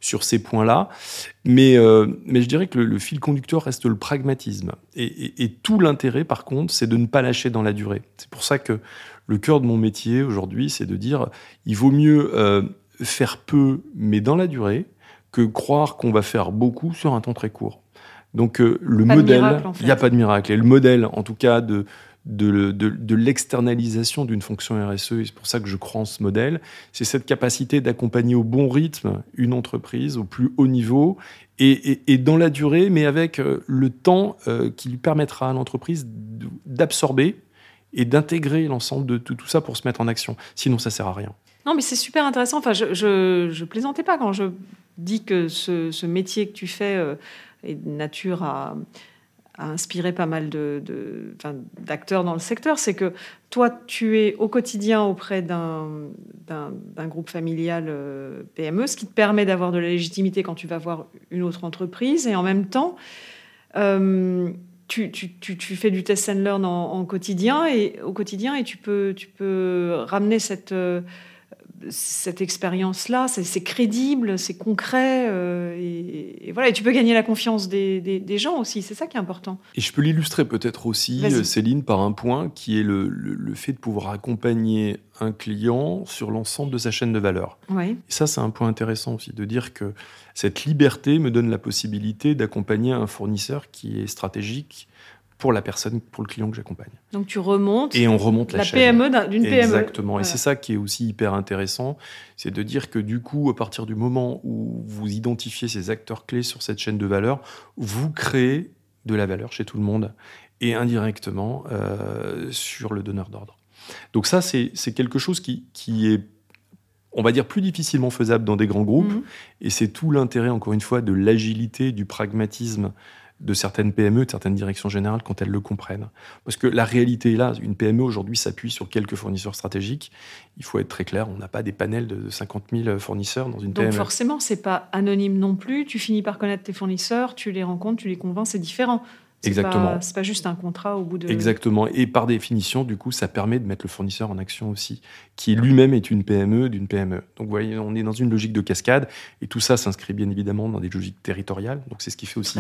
sur ces points-là. Mais, euh, mais je dirais que le, fil conducteur reste le pragmatisme. Et, et, tout l'intérêt, par contre, c'est de ne pas lâcher dans la durée. C'est pour ça que le cœur de mon métier aujourd'hui, c'est de dire, il vaut mieux euh, faire peu, mais dans la durée, que croire qu'on va faire beaucoup sur un temps très court. Donc euh, le modèle, il n'y a pas de miracle. Et le modèle, en tout cas, de, de, de, l'externalisation d'une fonction RSE, et c'est pour ça que je crois en ce modèle, c'est cette capacité d'accompagner au bon rythme une entreprise au plus haut niveau et, et, dans la durée, mais avec euh, le temps euh, qui lui permettra à l'entreprise d'absorber et d'intégrer l'ensemble de tout, tout ça pour se mettre en action. Sinon, ça sert à rien. Non, mais c'est super intéressant. Enfin, je, je, je, plaisantais pas quand je dis que ce, ce métier que tu fais euh, de nature à, à, inspirer pas mal de, d'acteurs dans le secteur. C'est que toi, tu es au quotidien auprès d'un, groupe familial euh, PME, ce qui te permet d'avoir de la légitimité quand tu vas voir une autre entreprise. Et en même temps, euh, tu, tu, fais du test and learn en, en, quotidien et au quotidien et tu peux, tu peux ramener cette cette expérience-là, c'est crédible, c'est concret, euh, et, voilà. Et tu peux gagner la confiance des, gens aussi. C'est ça qui est important. Et je peux l'illustrer peut-être aussi, euh, Céline, par un point qui est le, fait de pouvoir accompagner un client sur l'ensemble de sa chaîne de valeur. Et ça, c'est un point intéressant aussi de dire que cette liberté me donne la possibilité d'accompagner un fournisseur qui est stratégique pour la personne, pour le client que j'accompagne. Donc tu remontes. Et on remonte la, PME d'une PME. Exactement. Et c'est ça qui est aussi hyper intéressant, c'est de dire que du coup, à partir du moment où vous identifiez ces acteurs clés sur cette chaîne de valeur, vous créez de la valeur chez tout le monde et indirectement euh, sur le donneur d'ordre. Donc ça, c'est quelque chose qui, qui est on va dire, plus difficilement faisable dans des grands groupes. Mhm. Et c'est tout l'intérêt, encore une fois, de l'agilité, du pragmatisme de certaines PME, de certaines directions générales quand elles le comprennent. Parce que la réalité est là. Une PME aujourd'hui s'appuie sur quelques fournisseurs stratégiques. Il faut être très clair, on n'a pas des panels de 50 000 fournisseurs dans une PME. Donc forcément, c'est pas anonyme non plus. Tu finis par connaître tes fournisseurs, tu les rencontres, tu les convaincs, c'est différent. Exactement. C'est pas juste un contrat au bout de. Exactement. Et par définition, du coup, ça permet de mettre le fournisseur en action aussi, qui lui-même est une PME d'une PME. Donc, vous voyez, on est dans une logique de cascade, et tout ça s'inscrit bien évidemment dans des logiques territoriales. Donc, c'est ce qui fait aussi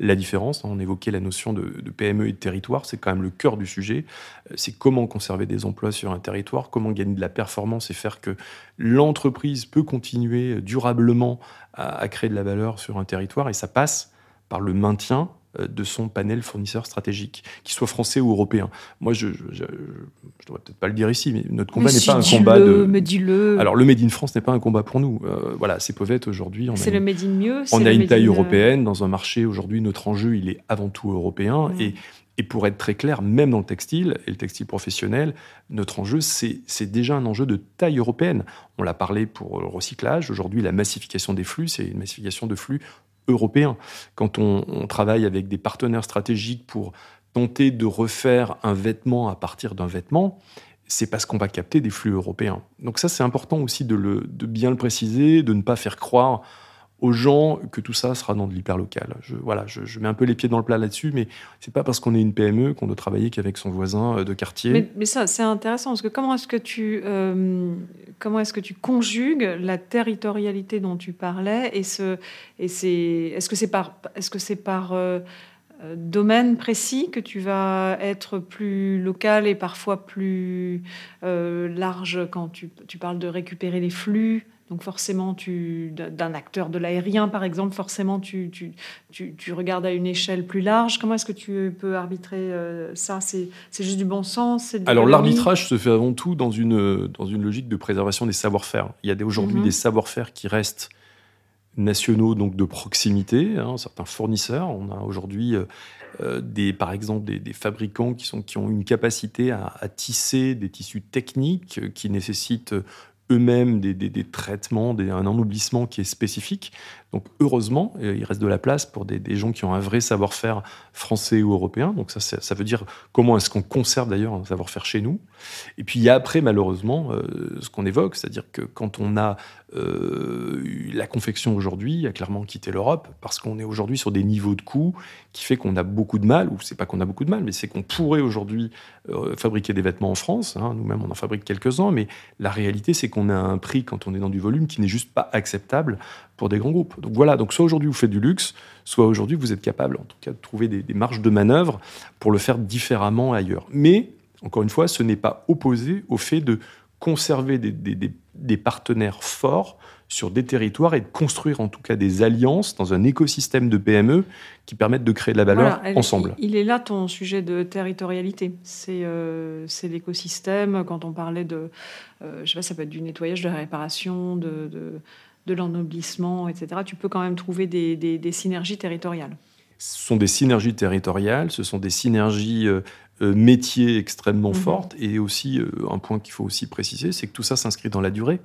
la différence. On évoquait la notion de, de PME et de territoire, c'est quand même le cœur du sujet. Euh, c'est comment conserver des emplois sur un territoire, comment gagner de la performance et faire que l'entreprise peut continuer durablement à, à créer de la valeur sur un territoire, et ça passe par le maintien de son panel fournisseur stratégique, qu'il soit français ou européen. Moi, je ne devrais peut-être pas le dire ici, mais notre combat n'est pas un combat de. Me dis-le. Alors, le Made in France n'est pas un combat pour nous. Euh, voilà, c'est peut-être aujourd'hui. C'est le Made in mieux. On a une taille euh, européenne dans un marché. Aujourd'hui, notre enjeu, il est avant tout européen. Et, et pour être très clair, même dans le textile et le textile professionnel, notre enjeu, c'est déjà un enjeu de taille européenne. On l'a parlé pour le recyclage. Aujourd'hui, la massification des flux, c'est une massification de flux européen. Quand on, travaille avec des partenaires stratégiques pour tenter de refaire un vêtement à partir d'un vêtement, c'est parce qu'on va capter des flux européens. Donc ça, c'est important aussi de, le, de bien le préciser, de ne pas faire croire aux gens que tout ça sera dans de l'hyperlocal. Je, voilà, je, mets un peu les pieds dans le plat là-dessus, mais c'est pas parce qu'on est une PME qu'on doit travailler qu'avec son voisin euh, de quartier. Mais, ça, c'est intéressant parce que comment est-ce que tu euh, comment est-ce que tu conjugues la territorialité dont tu parlais et ce et c'est est-ce que c'est par est-ce que c'est par euh, domaine précis que tu vas être plus local et parfois plus large quand tu, tu, parles de récupérer les flux donc forcément, d'un acteur de l'aérien, par exemple, forcément, tu, tu, regardes à une échelle plus large. Comment est-ce que tu peux arbitrer euh, ça? C'est juste du bon sens? Alors l'arbitrage se fait avant tout dans une, dans une logique de préservation des savoir-faire. Il y a aujourd'hui mhm. des savoir-faire qui restent nationaux, donc de proximité, hein, certains fournisseurs. On a aujourd'hui... Euh, euh, des, par exemple des, fabricants qui, sont, qui ont une capacité à, à tisser des tissus techniques qui nécessitent eux-mêmes des, traitements, un ennoblissement qui est spécifique. Donc heureusement, euh, il reste de la place pour des, gens qui ont un vrai savoir-faire français ou européen. Donc ça, ça veut dire comment est-ce qu'on conserve d'ailleurs un savoir-faire chez nous. Et puis il y a après, malheureusement, euh, ce qu'on évoque, c'est-à-dire que quand on a euh, la confection aujourd'hui a clairement quitté l'Europe parce qu'on est aujourd'hui sur des niveaux de coûts qui fait qu'on a beaucoup de mal, ou c'est pas qu'on a beaucoup de mal, mais c'est qu'on pourrait aujourd'hui fabriquer des vêtements en France. Hein. Nous-mêmes, on en fabrique quelques-uns, mais la réalité, c'est qu'on a un prix quand on est dans du volume qui n'est juste pas acceptable pour des grands groupes. Donc voilà, donc soit aujourd'hui vous faites du luxe, soit aujourd'hui vous êtes capable, en tout cas, de trouver des, des marges de manœuvre pour le faire différemment ailleurs. Mais encore une fois, ce n'est pas opposé au fait de conserver des, partenaires forts sur des territoires et de construire en tout cas des alliances dans un écosystème de PME qui permettent de créer de la valeur ensemble. Il est là ton sujet de territorialité. C'est euh, l'écosystème. Quand on parlait de, euh, je sais pas, ça peut être du nettoyage, de la réparation, de, de, l'ennoblissement, etc. Tu peux quand même trouver des, synergies territoriales. Ce sont des synergies territoriales, ce sont des synergies euh, métier extrêmement mhm. forte. Et aussi, euh, un point qu'il faut aussi préciser, c'est que tout ça s'inscrit dans la durée.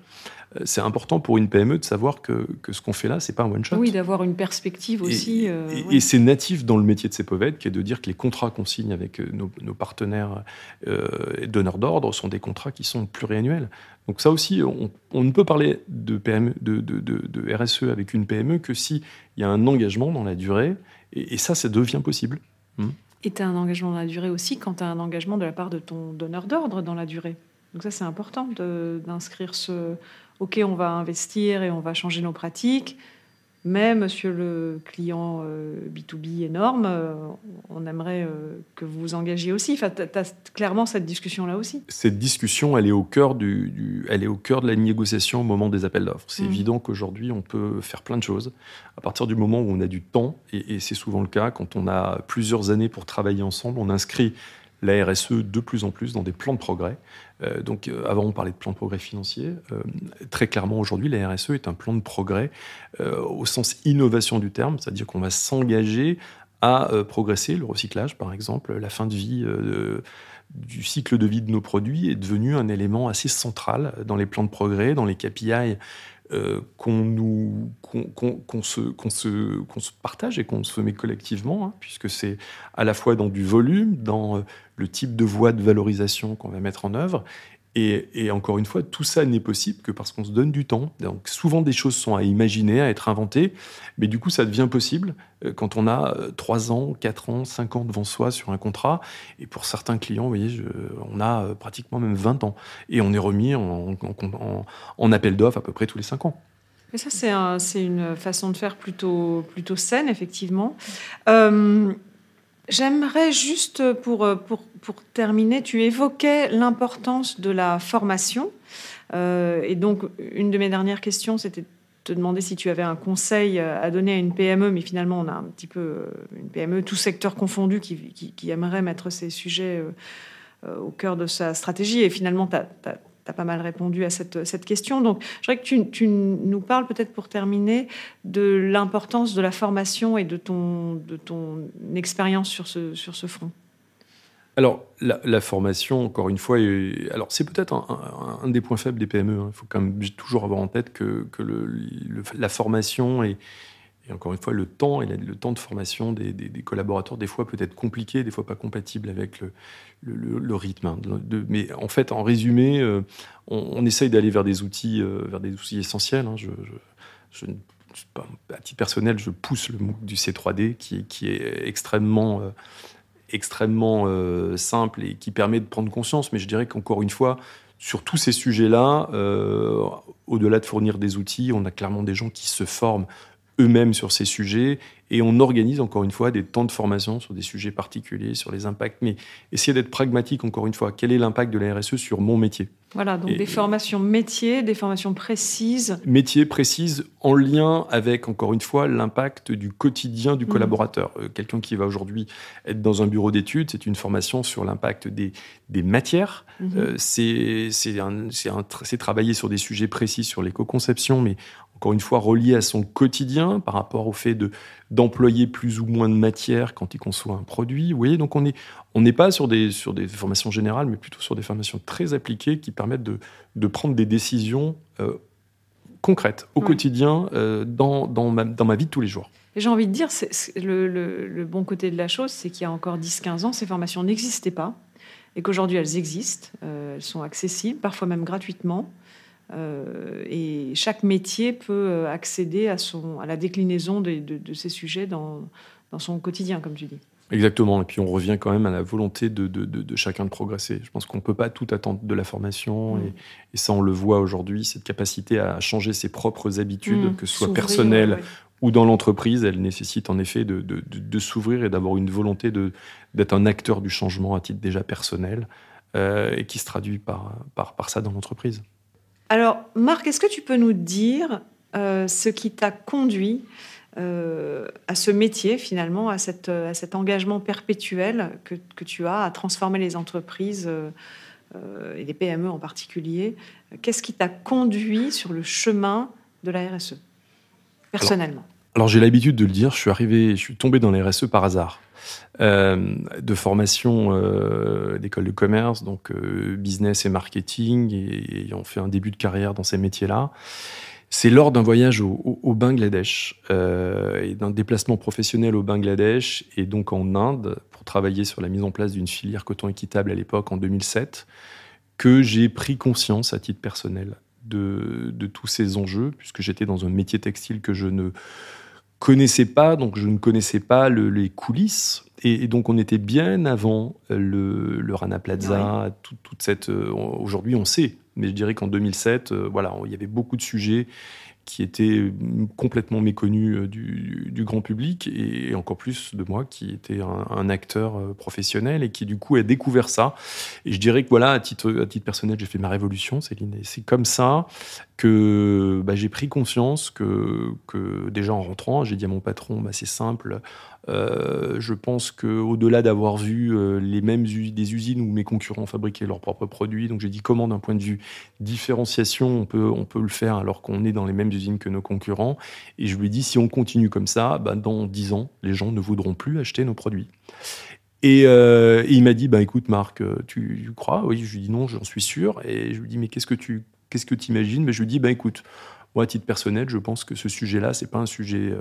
Euh, c'est important pour une PME de savoir que, que ce qu'on fait là, c'est pas un one-shot. Oui, d'avoir une perspective aussi. Et, c'est natif dans le métier de CEPOVED, qui est de dire que les contrats qu'on signe avec nos, partenaires et donneurs d'ordre sont des contrats qui sont pluriannuels. Donc ça aussi, on, ne peut parler de, PME, de, de, de, RSE avec une PME que s'il y a un engagement dans la durée, et, ça, ça devient possible. Hmm. Et tu as un engagement dans la durée aussi quand tu as un engagement de la part de ton donneur d'ordre dans la durée. Donc ça, c'est important d'inscrire ce OK, on va investir et on va changer nos pratiques, mais monsieur le client B2B euh, énorme, euh, on aimerait euh, que vous vous engagiez aussi. Enfin, tu as clairement cette discussion-là aussi. Cette discussion, elle est, au cœur du, elle est au cœur de la négociation au moment des appels d'offres. C'est mmh. évident qu'aujourd'hui, on peut faire plein de choses. À partir du moment où on a du temps, et, et c'est souvent le cas, quand on a plusieurs années pour travailler ensemble, on inscrit la RSE de plus en plus dans des plans de progrès. Euh, donc, euh, avant, on parlait de plan de progrès financier. Euh, très clairement, aujourd'hui, la RSE est un plan de progrès au sens innovation du terme, c'est-à-dire qu'on va s'engager à progresser. Le recyclage, par exemple, la fin de vie du cycle de vie de nos produits est devenu un élément assez central dans les plans de progrès, dans les KPI euh, qu'on se, partage et qu'on se met collectivement, hein, puisque c'est à la fois dans du volume, dans euh, le type de voie de valorisation qu'on va mettre en œuvre, et, encore une fois, tout ça n'est possible que parce qu'on se donne du temps. Donc souvent des choses sont à imaginer, à être inventées, mais du coup ça devient possible euh, quand on a 3 ans, 4 ans, 5 ans devant soi sur un contrat. Et pour certains clients, vous voyez, on a euh, pratiquement même 20 ans. Et on est remis en, appel d'offres à peu près tous les 5 ans. Et ça, c'est une façon de faire plutôt, saine, effectivement. Euh, J'aimerais juste, pour, pour, pour, terminer, tu évoquais l'importance de la formation. Euh, et donc, une de mes dernières questions, c'était de te demander si tu avais un conseil à donner à une PME, mais finalement, on a un petit peu euh, une PME, tout secteur confondu, qui, aimerait mettre ces sujets euh, au cœur de sa stratégie. Et finalement, tu as, as pas mal répondu à cette, cette question. Donc, je voudrais que tu, nous parles peut-être pour terminer de l'importance de la formation et de ton, de ton expérience sur ce, sur ce front. Alors, la, formation, encore une fois, alors c'est peut-être un, un, des points faibles des PME. Hein. Il faut quand même toujours avoir en tête que, que le, la formation est, Et encore une fois, le temps et le temps de formation des, collaborateurs, des fois peut être compliqué, des fois pas compatible avec le, rythme. Hein, mais en fait, en résumé, euh, on, essaye d'aller vers des outils, euh, vers des outils essentiels. Hein. Je, à titre personnel, je pousse le MOOC du C3D qui, qui est extrêmement, euh, extrêmement simple et qui permet de prendre conscience. Mais je dirais qu'encore une fois, sur tous ces sujets-là, au-delà de fournir des outils, on a clairement des gens qui se forment eux-mêmes sur ces sujets et on organise encore une fois des temps de formation sur des sujets particuliers, sur les impacts. Mais essayer d'être pragmatique encore une fois. Quel est l'impact de la RSE sur mon métier Voilà, donc des formations métiers, des formations précises. Métiers précises en lien avec encore une fois l'impact du quotidien du mmh. collaborateur. Euh, quelqu'un qui va aujourd'hui être dans un bureau d'études, c'est une formation sur l'impact des, des matières. Mmh. Euh, c'est travailler sur des sujets précis sur l'éco-conception, mais encore une fois relié à son quotidien par rapport au fait de d'employer plus ou moins de matière quand il conçoit un produit. Vous voyez, donc on n'est on n'est pas sur des, sur des formations générales, mais plutôt sur des formations très appliquées qui permettent de, de prendre des décisions euh, concrètes au quotidien euh, dans, dans, ma, dans ma vie de tous les jours. Et j'ai envie de dire, le, le, bon côté de la chose, c'est qu'il y a encore 10-15 ans, ces formations n'existaient pas et qu'aujourd'hui elles existent, euh, elles sont accessibles, parfois même gratuitement. Euh, et chaque métier peut euh, accéder à, son, à la déclinaison de, ces sujets dans, dans, son quotidien, comme tu dis. Exactement. Et puis on revient quand même à la volonté de, de chacun de progresser. Je pense qu'on ne peut pas tout attendre de la formation. Mm. Et, ça, on le voit aujourd'hui, cette capacité à changer ses propres habitudes, mm. que ce soit personnelles ou dans l'entreprise, elle nécessite en effet de, de s'ouvrir et d'avoir une volonté d'être un acteur du changement à titre déjà personnel euh, et qui se traduit par, par, par ça dans l'entreprise. Alors, Marc, est-ce que tu peux nous dire euh, ce qui t'a conduit euh, à ce métier, finalement, à, cet engagement perpétuel que, tu as à transformer les entreprises euh, et les PME en particulier? Qu'est-ce qui t'a conduit sur le chemin de la RSE, personnellement? Alors j'ai l'habitude de le dire, je suis arrivé, je suis tombé dans la RSE par hasard. Euh, de formation euh, d'école de commerce, donc euh, business et marketing, et, ayant fait un début de carrière dans ces métiers-là. C'est lors d'un voyage au, Bangladesh et d'un déplacement professionnel au Bangladesh et donc en Inde pour travailler sur la mise en place d'une filière coton équitable à l'époque en 2007 que j'ai pris conscience à titre personnel de, de tous ces enjeux puisque j'étais dans un métier textile que je ne connaissais pas, donc je ne connaissais pas les coulisses. Et, donc on était bien avant le, le Rana Plaza, toute cette. Euh, aujourd'hui, on sait, mais je dirais qu'en 2007, euh, voilà, il y avait beaucoup de sujets qui était complètement méconnu euh, du, grand public et encore plus de moi qui était un, acteur euh, professionnel et qui du coup a découvert ça. Et je dirais que voilà, à titre, à titre personnel, j'ai fait ma révolution, Céline. Et c'est comme ça que bah, j'ai pris conscience que, déjà en rentrant, j'ai dit à mon patron, bah, c'est simple, euh, je pense qu'au-delà d'avoir vu euh, les mêmes des usines où mes concurrents fabriquaient leurs propres produits, donc j'ai dit comment d'un point de vue différenciation on peut, le faire alors qu'on est dans les mêmes usines que nos concurrents. Et je lui ai dit si on continue comme ça, bah, dans 10 ans, les gens ne voudront plus acheter nos produits. Et, euh, il m'a dit écoute Marc, tu, crois? Oui, je lui dit non, j'en suis sûr. Et je lui dit mais qu'est-ce que tu qu'est-ce que imagines Mais je lui dit bah, écoute, moi à titre personnel, je pense que ce sujet-là, c'est pas un sujet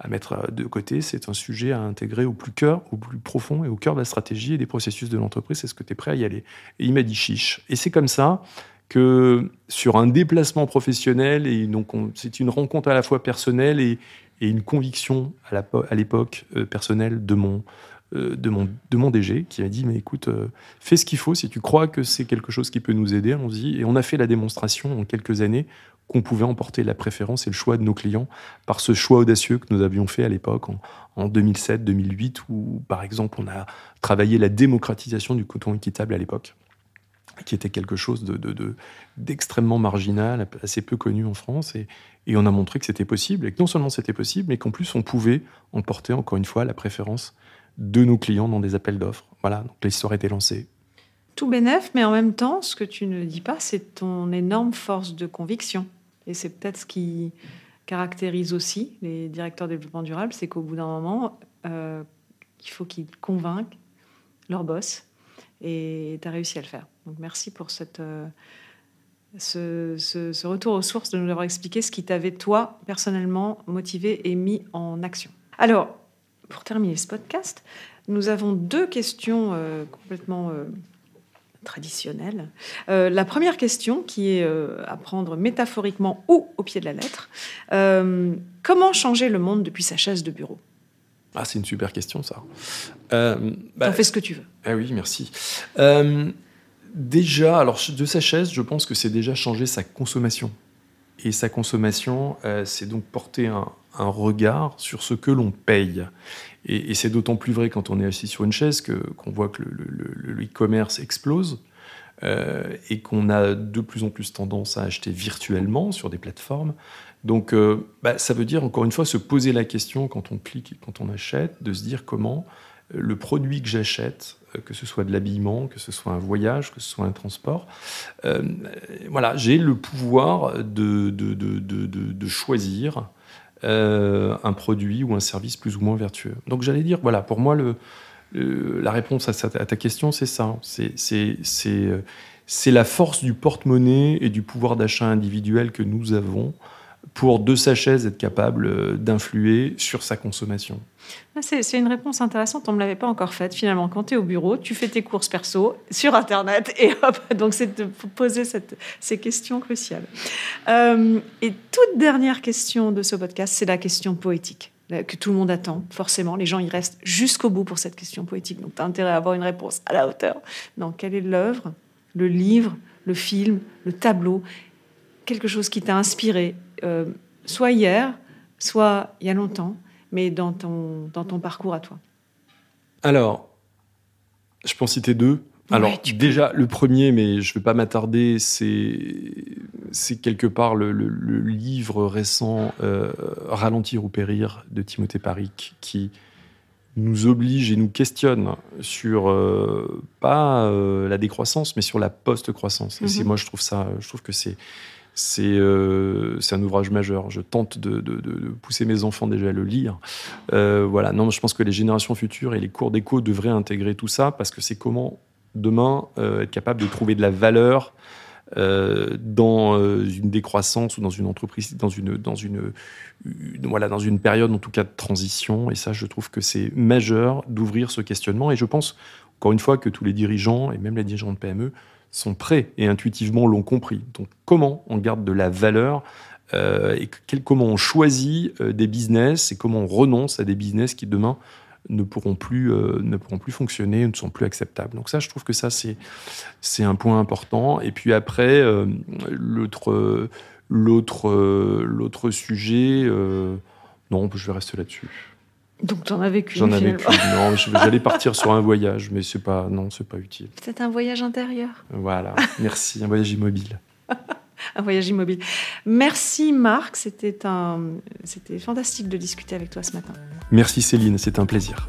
à mettre euh, de côté. C'est un sujet à intégrer au plus cœur, au plus profond et au cœur de la stratégie et des processus de l'entreprise. Est-ce que tu es prêt à y aller? Et il m'a dit chiche. Et c'est comme ça que sur un déplacement professionnel, et donc c'est une rencontre à la fois personnelle et, une conviction à l'époque euh, personnelle de mon, euh, de, mon, de mon DG qui a dit mais écoute, fais ce qu'il faut, si tu crois que c'est quelque chose qui peut nous aider, allons-y. Et on a fait la démonstration en quelques années qu'on pouvait emporter la préférence et le choix de nos clients par ce choix audacieux que nous avions fait à l'époque en, 2007-2008 où par exemple on a travaillé la démocratisation du coton équitable à l'époque qui était quelque chose d'extrêmement de, marginal, assez peu connu en France, et, et on a montré que c'était possible, et que non seulement c'était possible, mais qu'en plus on pouvait emporter encore une fois la préférence de nos clients dans des appels d'offres. Voilà, donc l'histoire était lancée. Tout bénef, mais en même temps, ce que tu ne dis pas, c'est ton énorme force de conviction. Et c'est peut-être ce qui caractérise aussi les directeurs de développement durable, c'est qu'au bout d'un moment, euh, il faut qu'ils convainquent leur boss. Et tu as réussi à le faire. Donc merci pour euh, ce, retour aux sources, de nous avoir expliqué ce qui t'avait, toi, personnellement, motivé et mis en action. Alors, pour terminer ce podcast, nous avons deux questions euh, complètement euh, traditionnelles. Euh, la première question, qui est à prendre métaphoriquement ou au pied de la lettre, comment changer le monde depuis sa chaise de bureau? Ah, c'est une super question, ça. Bah, fais ce que tu veux. Ah oui, merci. Déjà, alors de sa chaise, je pense que c'est déjà changer sa consommation. Et sa consommation, c'est donc porter un, regard sur ce que l'on paye. Et, c'est d'autant plus vrai quand on est assis sur une chaise que, qu'on voit que le e-commerce explose. Euh, et qu'on a de plus en plus tendance à acheter virtuellement sur des plateformes. Donc, euh, bah, ça veut dire, encore une fois, se poser la question quand on clique et quand on achète, de se dire comment le produit que j'achète, euh, que ce soit de l'habillement, que ce soit un voyage, que ce soit un transport, euh, voilà, j'ai le pouvoir de, de, de, de choisir euh, un produit ou un service plus ou moins vertueux. Donc j'allais dire, voilà, pour moi, la réponse à, à, ta question, c'est ça. C'est la force du porte-monnaie et du pouvoir d'achat individuel que nous avons pour de sa chaise être capable euh, d'influer sur sa consommation ah, c'est une réponse intéressante, on ne me l'avait pas encore faite. Finalement, quand tu es au bureau, tu fais tes courses perso sur Internet et [LAUGHS] donc c'est de poser ces questions cruciales. Euh, et toute dernière question de ce podcast, c'est la question poétique que tout le monde attend, forcément. Les gens y restent jusqu'au bout pour cette question poétique. Donc, tu as intérêt à avoir une réponse à la hauteur. Donc, quelle est l'œuvre, le livre, le film, le tableau quelque chose qui t'a inspiré, euh, soit hier, soit il y a longtemps, mais dans ton, dans ton parcours à toi Alors, je peux en citer deux. Alors, déjà, le premier, mais je ne vais pas m'attarder, c'est quelque part le, livre récent euh, Ralentir ou périr de Timothée Paric qui nous oblige et nous questionne sur euh, pas la décroissance, mais sur la post-croissance. Et mhm. moi, je trouve ça, je trouve que c'est euh, c'est un ouvrage majeur. Je tente de, pousser mes enfants déjà à le lire. Euh, voilà, non, je pense que les générations futures et les cours d'éco devraient intégrer tout ça parce que c'est comment demain euh, être capable de trouver de la valeur dans une décroissance ou dans une entreprise, dans une, dans une, voilà, dans une période en tout cas de transition. Et ça, je trouve que c'est majeur d'ouvrir ce questionnement. Et je pense, encore une fois, que tous les dirigeants et même les dirigeants de PME sont prêts et intuitivement l'ont compris. Donc comment on garde de la valeur euh, et comment on choisit euh, des business et comment on renonce à des business qui demain ne pourront plus euh, ne pourront plus fonctionner, ne sont plus acceptables. Donc ça, je trouve que ça c'est un point important. Et puis après l'autre l'autre l'autre sujet, non, je vais rester là-dessus. Donc tu en as vécu. J'en avais vécu. Non, j'allais [LAUGHS] partir sur un voyage, mais c'est pas, non, c'est pas utile. Peut-être un voyage intérieur. Voilà. Merci, un voyage immobile. [LAUGHS] un voyage immobile. Merci Marc, c'était un, c'était fantastique de discuter avec toi ce matin. Merci Céline, c'est un plaisir.